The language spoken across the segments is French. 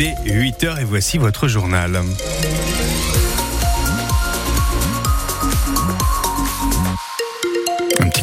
Il est 8h et voici votre journal.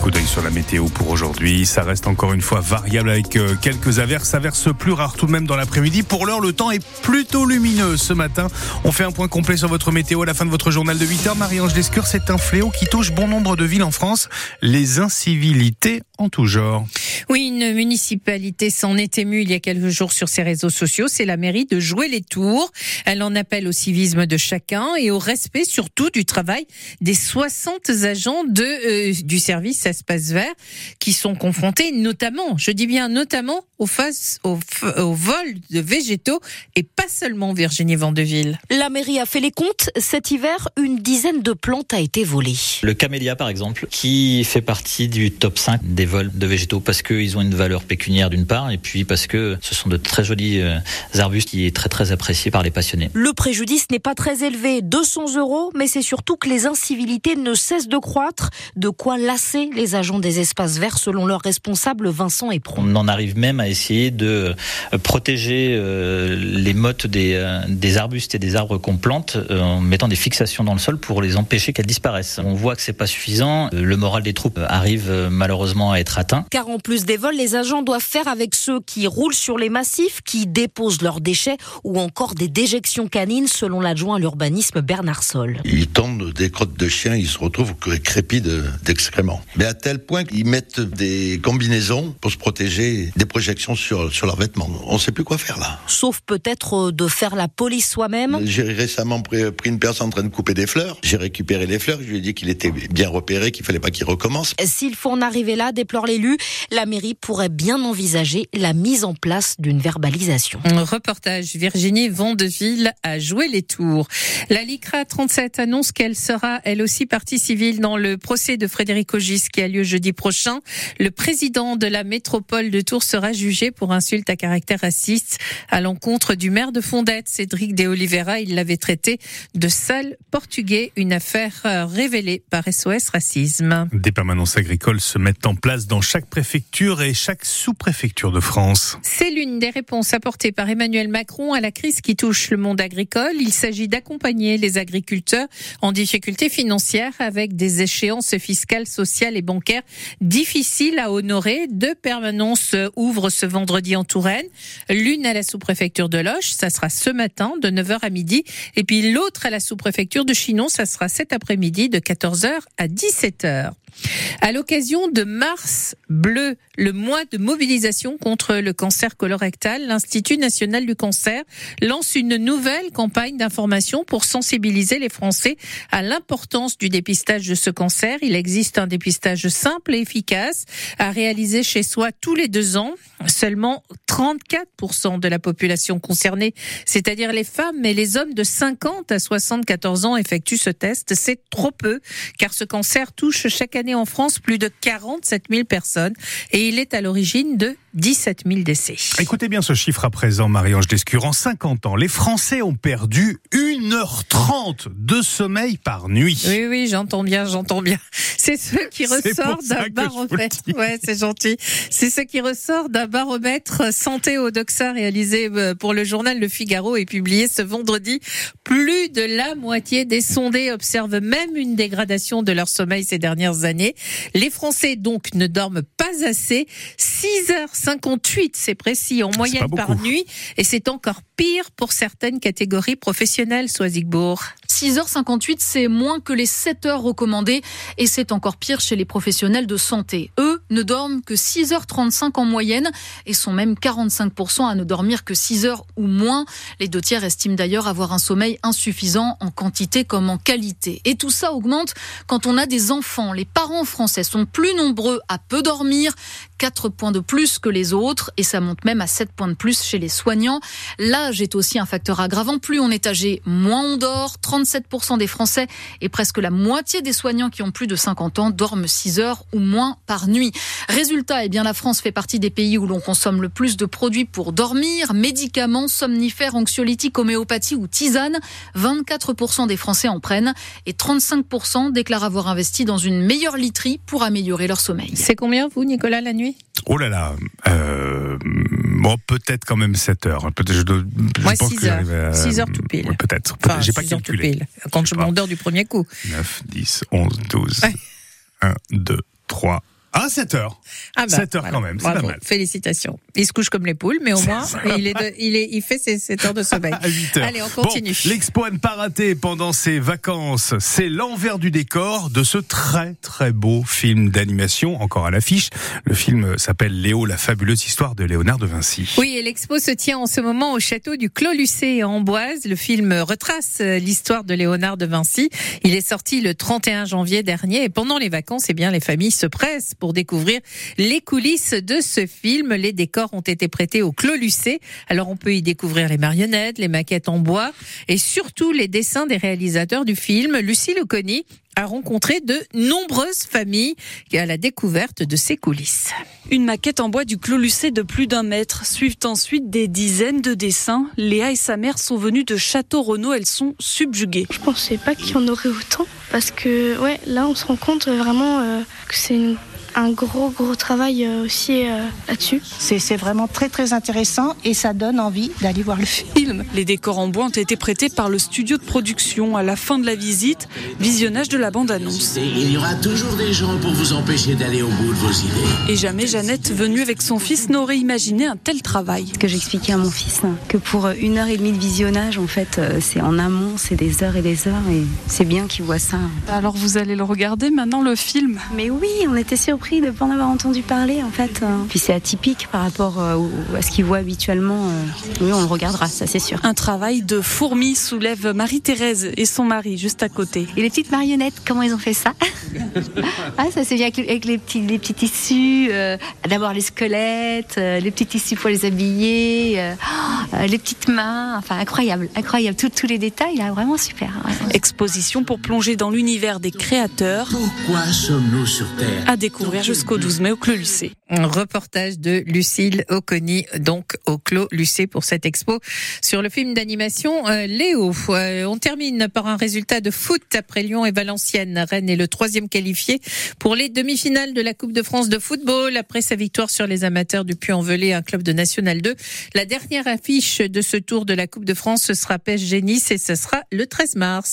Coup d'œil sur la météo pour aujourd'hui. Ça reste encore une fois variable avec euh, quelques averses. Averses plus rares tout de même dans l'après-midi. Pour l'heure, le temps est plutôt lumineux ce matin. On fait un point complet sur votre météo à la fin de votre journal de 8h. Marie-Ange Lescure, c'est un fléau qui touche bon nombre de villes en France. Les incivilités en tout genre. Oui, une municipalité s'en est émue il y a quelques jours sur ses réseaux sociaux. C'est la mairie de jouer les tours. Elle en appelle au civisme de chacun et au respect surtout du travail des 60 agents de, euh, du service espace vert qui sont confrontés notamment, je dis bien notamment, au, face, au, au vol de végétaux et pas seulement Virginie Vandeville. La mairie a fait les comptes. Cet hiver, une dizaine de plantes a été volée. Le camélia, par exemple, qui fait partie du top 5 des vols de végétaux parce qu'ils ont une valeur pécuniaire d'une part et puis parce que ce sont de très jolis euh, arbustes qui est très très apprécié par les passionnés. Le préjudice n'est pas très élevé, 200 euros, mais c'est surtout que les incivilités ne cessent de croître, de quoi lasser les agents des espaces verts selon leur responsable Vincent Epron. On en arrive même à essayer de euh, protéger euh, les mottes des, euh, des arbustes et des arbres qu'on plante en mettant des fixations dans le sol pour les empêcher qu'elles disparaissent. On voit que c'est pas suffisant. Le moral des troupes arrive malheureusement à être atteint. Car en plus des vols, les agents doivent faire avec ceux qui roulent sur les massifs, qui déposent leurs déchets ou encore des déjections canines selon l'adjoint à l'urbanisme Bernard Sol. Ils tendent des crottes de chiens, ils se retrouvent crépis d'excréments. Mais à tel point qu'ils mettent des combinaisons pour se protéger des projections sur, sur leurs vêtements. On ne sait plus quoi faire là. Sauf peut-être euh, de faire la police soi-même. J'ai récemment pris, une personne en train de couper des fleurs. J'ai récupéré les fleurs. Je lui ai dit qu'il était bien repéré, qu'il fallait pas qu'il recommence. S'il faut en arriver là, déplore l'élu, la mairie pourrait bien envisager la mise en place d'une verbalisation. reportage Virginie Vandeville a joué les tours. La LICRA 37 annonce qu'elle sera elle aussi partie civile dans le procès de Frédéric Ogis qui a lieu jeudi prochain. Le président de la métropole de Tours sera jugé pour insulte à caractère raciste à l'encontre du maire de Fondette, Cédric De Oliveira. Il l'avait traité de sale portugais, une affaire euh, révélée par SOS Racisme. Des permanences agricoles se mettent en place dans chaque préfecture et chaque sous-préfecture de France. C'est l'une des réponses apportées par Emmanuel Macron à la crise qui touche le monde agricole. Il s'agit d'accompagner les agriculteurs en difficulté financière avec des échéances fiscales, sociales et bancaires difficiles à honorer. Deux permanences ouvrent ce vendredi en Touraine. L'une à la sous-préfecture de Loche, ça sera ce matin de 9h à midi. Et puis l'autre à la sous-préfecture de Chinon, ça sera cet après-midi de 14h à 17h. À l'occasion de Mars Bleu, le mois de mobilisation contre le cancer colorectal, l'Institut national du cancer lance une nouvelle campagne d'information pour sensibiliser les Français à l'importance du dépistage de ce cancer. Il existe un dépistage simple et efficace à réaliser chez soi tous les deux ans. Seulement 34% de la population concernée, c'est-à-dire les femmes et les hommes de 50 à 74 ans effectuent ce test. C'est trop peu car ce cancer touche chaque année en France plus de 47 000 personnes et il est à l'origine de 17 000 décès. Écoutez bien ce chiffre à présent, Marie-Ange Descure. En 50 ans, les Français ont perdu 1h30 de sommeil par nuit. Oui, oui, j'entends bien, j'entends bien. C'est ce qui ressort d'un baromètre. Ouais, c'est gentil. C'est ce qui ressort d'un baromètre santé au Doxa réalisé euh, pour le journal Le Figaro et publié ce vendredi. Plus de la moitié des sondés observent même une dégradation de leur sommeil ces dernières années. Les Français donc ne dorment pas assez. 6h58, c'est précis, en moyenne par nuit. Et c'est encore pire pour certaines catégories professionnelles, Soisigbourg. 6h58, c'est moins que les 7 heures recommandées et c'est encore pire chez les professionnels de santé. Eux ne dorment que 6h35 en moyenne et sont même 45% à ne dormir que 6 heures ou moins. Les deux tiers estiment d'ailleurs avoir un sommeil insuffisant en quantité comme en qualité. Et tout ça augmente quand on a des enfants. Les parents français sont plus nombreux à peu dormir, 4 points de plus que les autres et ça monte même à 7 points de plus chez les soignants. L'âge est aussi un facteur aggravant. Plus on est âgé, moins on dort. 37% des Français et presque la moitié des soignants qui ont plus de 50 ans dorment 6 heures ou moins par nuit. Résultat, eh bien, la France fait partie des pays où l'on consomme le plus de produits pour dormir, médicaments, somnifères, anxiolytiques, homéopathie ou tisane. 24% des Français en prennent et 35% déclarent avoir investi dans une meilleure literie pour améliorer leur sommeil. C'est combien vous, Nicolas, la nuit? Oh là là, euh, Bon, peut-être quand même 7 heures. Peut-être, je, dois- je Moi, pense 6 que heures. j'arrive à- 6 heures tout pile. Ouais, peut-être. Enfin, J'ai pas 6 heures tout calculé. pile. Quand Je m'endors du premier coup. 9, 10, 11, 12. Ouais. 1, 2, 3. Ah, 7 heures. Ah 7 heures quand même, c'est pas mal. Félicitations. Il se couche comme les poules, mais au moins, il, est de- il, est, il fait ses 7 heures de sommeil. À 8 heures. Allez, on continue. Bon, L'expo à ne pas rater pendant ces vacances, c'est l'envers du décor de ce très très beau film d'animation, encore à l'affiche. Le film s'appelle Léo, la fabuleuse histoire de Léonard de Vinci. Oui, et l'expo se tient en ce moment au château du Clos Lucé à Amboise. Le film retrace l'histoire de Léonard de Vinci. Il est sorti le 31 janvier dernier et pendant les vacances, eh bien, les familles se pressent pour découvrir les coulisses de ce film. Les décors ont été prêtés au Clos Lucé. Alors, on peut y découvrir les marionnettes, les maquettes en bois et surtout les dessins des réalisateurs du film. Lucie Leconi a rencontré de nombreuses familles à la découverte de ces coulisses. Une maquette en bois du Clos Lucé de plus d'un mètre. Suivent ensuite des dizaines de dessins. Léa et sa mère sont venues de Château Renaud. Elles sont subjuguées. Je pensais pas qu'il y en aurait autant parce que ouais là on se rend compte vraiment euh, que c'est une- un gros gros travail euh, aussi euh, là-dessus. C'est c'est vraiment très très intéressant et ça donne envie d'aller voir le film. Les décors en bois ont été prêtés par le studio de production. À la fin de la visite, visionnage de la bande-annonce. Il y aura toujours des gens pour vous empêcher d'aller au bout de vos idées. Et jamais Jeannette, venue avec son fils, n'aurait imaginé un tel travail. que j'expliquais à mon fils hein, que pour une heure et demie de visionnage, en fait, euh, c'est en amont, c'est des heures et des heures, et c'est bien qu'il voit ça. Alors vous allez le regarder maintenant, le film? Mais oui, on était surpris de ne pas en avoir entendu parler, en fait. hein. Puis c'est atypique par rapport euh, à ce qu'il voit habituellement. euh. Oui, on le regardera, ça c'est sûr. Un travail de fourmi soulève Marie-Thérèse et son mari juste à côté. Et les petites marionnettes, comment ils ont fait ça? Ah, ça c'est bien avec, avec les, petits, les petits tissus. euh, D'abord les squelettes, euh, les petits tissus pour les habiller, euh, euh, les petites mains. Enfin, incroyable, incroyable. Tous- tous les détails, là, vraiment super. Exposition pour plonger dans l'univers des créateurs, Pourquoi sommes-nous sur Terre? à découvrir jusqu'au 12 mai au Clos Lucé. Un reportage de Lucille Oconi, donc au Clos Lucé pour cette expo sur le film d'animation euh, Léo. Euh, on termine par un résultat de foot après Lyon et Valenciennes. Rennes est le troisième qualifié pour les demi-finales de la Coupe de France de football après sa victoire sur les amateurs du Puy-en-Velay, un club de National 2. La dernière affiche de ce tour de la Coupe de France, ce sera PSG Nice et ce sera le 13 mars.